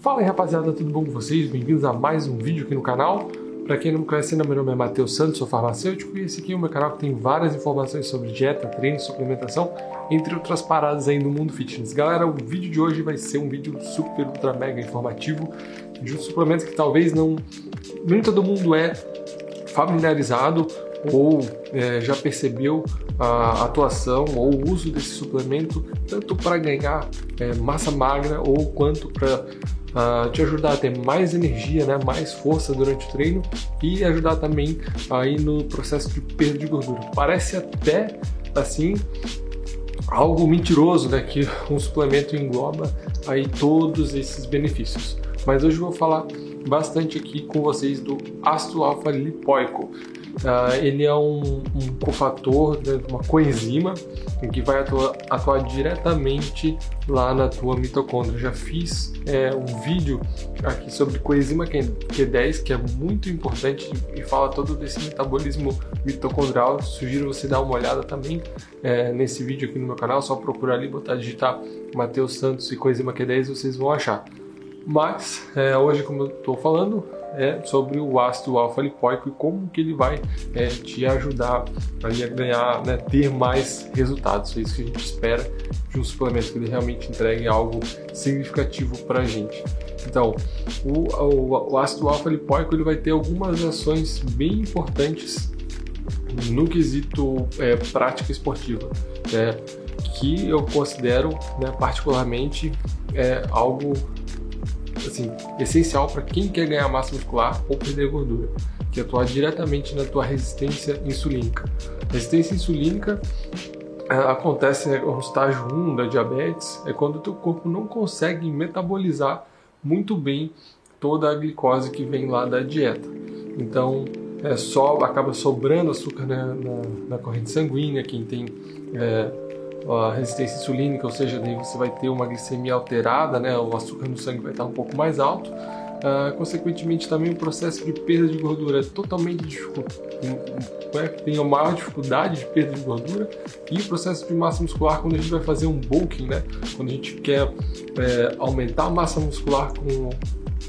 Fala aí rapaziada, tudo bom com vocês? Bem-vindos a mais um vídeo aqui no canal. Para quem não me conhece, meu nome é Matheus Santos, sou farmacêutico e esse aqui é o meu canal que tem várias informações sobre dieta, treino, suplementação, entre outras paradas aí no mundo fitness. Galera, o vídeo de hoje vai ser um vídeo super, ultra, mega informativo de um suplemento que talvez não nem todo mundo é familiarizado ou é, já percebeu a atuação ou o uso desse suplemento tanto para ganhar é, massa magra ou quanto para uh, te ajudar a ter mais energia, né, mais força durante o treino e ajudar também aí no processo de perda de gordura. Parece até assim algo mentiroso, né, que um suplemento engloba aí todos esses benefícios. Mas hoje eu vou falar bastante aqui com vocês do ácido alfa-lipoico. Uh, ele é um, um cofator, né, uma coenzima que vai atuar, atuar, diretamente lá na tua mitocôndria. Já fiz é, um vídeo aqui sobre coenzima Q10 que é muito importante e fala todo desse metabolismo mitocondrial. Sugiro você dar uma olhada também é, nesse vídeo aqui no meu canal. Só procurar ali, botar digitar Matheus Santos e coenzima Q10 vocês vão achar. Mas é, hoje, como eu estou falando, é sobre o ácido alfa-lipoico e como que ele vai é, te ajudar a ganhar, né, ter mais resultados. É isso que a gente espera de um suplemento que ele realmente entregue algo significativo para a gente. Então, o, o, o ácido alfa-lipoico ele vai ter algumas ações bem importantes no quesito é, prática esportiva, é, que eu considero né, particularmente é, algo assim, essencial para quem quer ganhar massa muscular ou perder gordura, que é atuar diretamente na tua resistência insulínica. resistência insulínica é, acontece né, no estágio 1 da diabetes, é quando o teu corpo não consegue metabolizar muito bem toda a glicose que vem lá da dieta. Então, é, só acaba sobrando açúcar na, na, na corrente sanguínea, quem tem é, a resistência insulínica, ou seja, daí você vai ter uma glicemia alterada, né? o açúcar no sangue vai estar um pouco mais alto. Uh, consequentemente, também o processo de perda de gordura é totalmente né? tem a maior dificuldade de perda de gordura e o processo de massa muscular quando a gente vai fazer um bulking, né? quando a gente quer é, aumentar a massa muscular com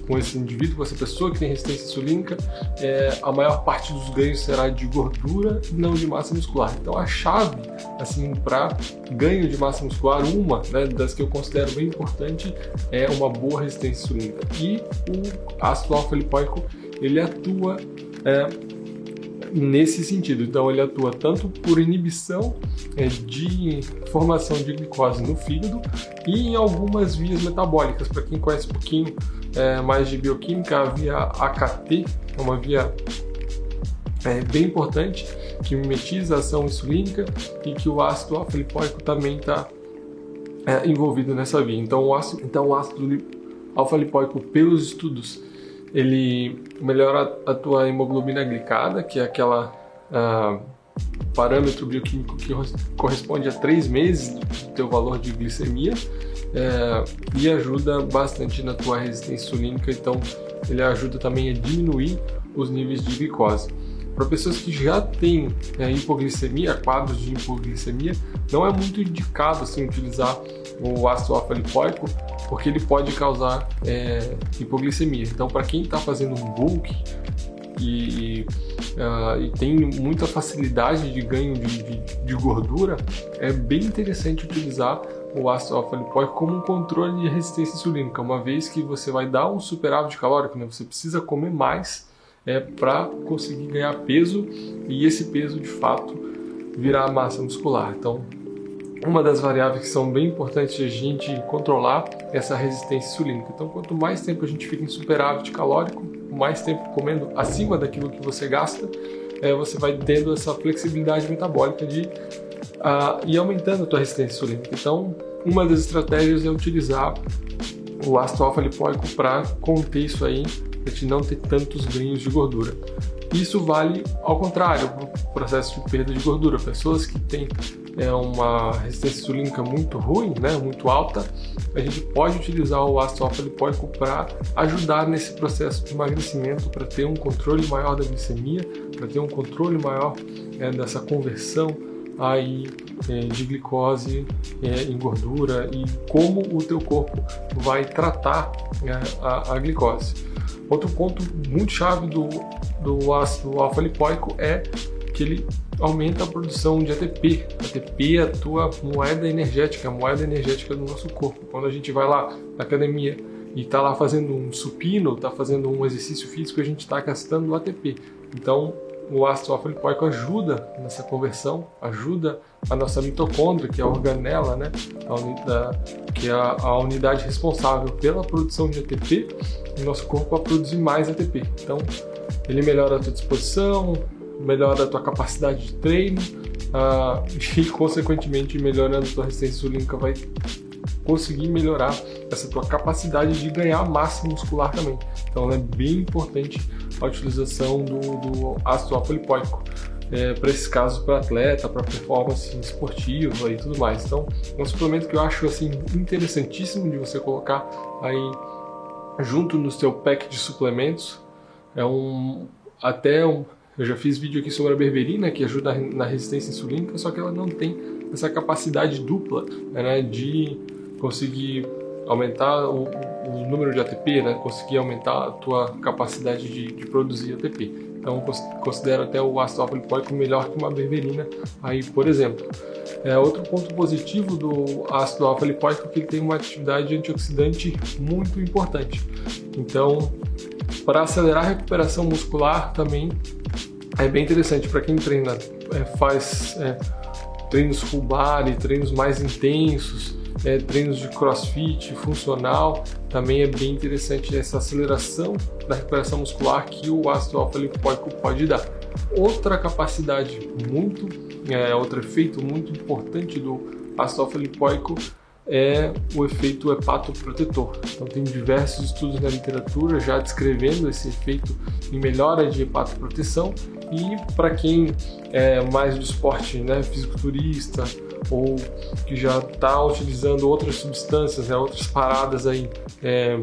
com esse indivíduo, com essa pessoa que tem resistência insulínica, é, a maior parte dos ganhos será de gordura e não de massa muscular. Então a chave assim para ganho de massa muscular, uma né, das que eu considero bem importante é uma boa resistência insulínica. E o ácido alfa-lipoico ele atua é, nesse sentido. Então ele atua tanto por inibição é, de formação de glicose no fígado e em algumas vias metabólicas. Para quem conhece um pouquinho é, mais de bioquímica, a via AKT é uma via é, bem importante que mimetiza a ação insulínica e que o ácido alfa-lipoico também está é, envolvido nessa via. Então o ácido, então, o ácido alfa-lipoico, pelos estudos, ele melhora a tua hemoglobina glicada, que é aquela uh, parâmetro bioquímico que corresponde a três meses do teu valor de glicemia é, e ajuda bastante na tua resistência insulínica, então ele ajuda também a diminuir os níveis de glicose. Para pessoas que já têm é, hipoglicemia, quadros de hipoglicemia, não é muito indicado assim, utilizar o ácido alfa-lipoico, porque ele pode causar é, hipoglicemia. Então, para quem está fazendo um bulk e, uh, e, tem muita facilidade de ganho de, de, de gordura, é bem interessante utilizar o ácido alfa-lipoico como um controle de resistência insulínica, uma vez que você vai dar um superávit calórico, né? você precisa comer mais é, para conseguir ganhar peso e esse peso de fato virar massa muscular. Então, uma das variáveis que são bem importantes de a gente controlar é essa resistência insulínica. Então, quanto mais tempo a gente fica em superávit calórico, mais tempo comendo acima daquilo que você gasta, é, você vai tendo essa flexibilidade metabólica de uh, ir aumentando a tua resistência insulínica. Então, uma das estratégias é utilizar o ácido alfa-lipoico para conter isso aí, para te não ter tantos ganhos de gordura. Isso vale ao contrário, o processo de perda de gordura. Pessoas que têm é, uma resistência insulínica muito ruim, né, muito alta, a gente pode utilizar o ácido alfa-lipoico para ajudar nesse processo de emagrecimento, para ter um controle maior da glicemia, para ter um controle maior é, dessa conversão aí é, de glicose é, em gordura e como o teu corpo vai tratar é, a, a, glicose. Outro ponto muito chave do, do ácido alfa-lipoico é que ele aumenta a produção de ATP. ATP é a tua moeda energética, a moeda energética do nosso corpo. Quando a gente vai lá na academia e está lá fazendo um supino, está fazendo um exercício físico, a gente está gastando ATP. Então, o ácido alfa-lipoico ajuda nessa conversão, ajuda a nossa mitocôndria, que é a organela, né, a, que é a, a, unidade responsável pela produção de ATP, no nosso corpo a produzir mais ATP. Então, ele melhora a tua disposição, melhora a tua capacidade de treino uh, e, consequentemente, melhorando a tua resistência insulínica, vai conseguir melhorar essa tua capacidade de ganhar massa muscular também. Então é bem importante a utilização do, do ácido alfa-lipoico é, para esse caso para atleta, para performance esportiva e tudo mais. Então é um suplemento que eu acho assim interessantíssimo de você colocar aí junto no seu pack de suplementos. É um até um eu já fiz vídeo aqui sobre a berberina, que ajuda na resistência insulínica, só que ela não tem essa capacidade dupla né, de conseguir aumentar o, o, número de ATP, né, conseguir aumentar a tua capacidade de, de produzir ATP. Então considero até o ácido alfa-lipoico melhor que uma berberina, aí por exemplo. É, outro ponto positivo do ácido alfa-lipoico é que ele tem uma atividade antioxidante muito importante. Então, para acelerar a recuperação muscular também é bem interessante para quem treina, é, faz é, treinos full body, treinos mais intensos, é, treinos de crossfit, funcional, também é bem interessante essa aceleração da recuperação muscular que o ácido alfa-lipoico pode dar. Outra capacidade muito, é, outro efeito muito importante do ácido alfa-lipoico é o efeito hepatoprotetor. Então tem diversos estudos na literatura já descrevendo esse efeito em melhora de hepatoproteção e para quem é mais do esporte, né, fisiculturista ou que já está utilizando outras substâncias, né, outras paradas aí é,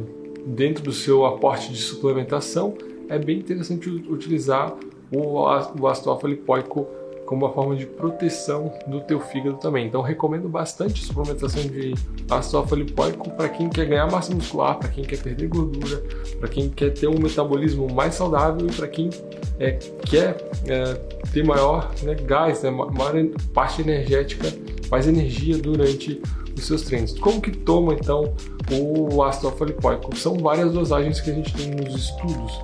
dentro do seu aporte de suplementação, é bem interessante utilizar o ácido alfa-lipoico como uma forma de proteção do teu fígado também. Então recomendo bastante a suplementação de ácido alfa-lipoico para quem quer ganhar massa muscular, para quem quer perder gordura, para quem quer ter um metabolismo mais saudável e para quem é, quer é, ter maior né, gás, né, maior parte energética, mais energia durante os seus treinos. Como que toma então o ácido alfa-lipoico? São várias dosagens que a gente tem nos estudos.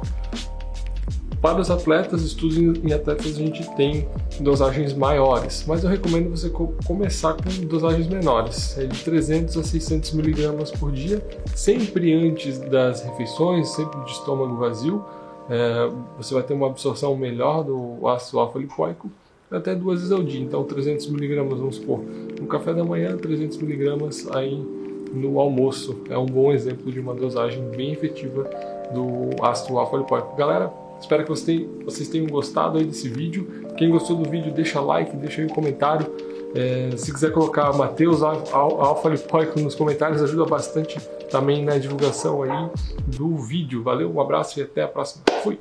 Para os atletas, estudos em atletas a gente tem dosagens maiores, mas eu recomendo você começar com dosagens menores, é de 300 a 600 miligramas por dia, sempre antes das refeições, sempre de estômago vazio. É, você vai ter uma absorção melhor do ácido alfa-lipoico até duas vezes ao dia. Então, 300 miligramas, vamos supor, no café da manhã, 300 miligramas aí no almoço. É um bom exemplo de uma dosagem bem efetiva do ácido alfa-lipoico. Galera, Espero que vocês tenham gostado aí desse vídeo. Quem gostou do vídeo, deixa like, deixa aí um comentário. É, se quiser colocar Matheus Alfa Lipoico nos comentários, ajuda bastante também na divulgação aí do vídeo. Valeu, um abraço e até a próxima. Fui!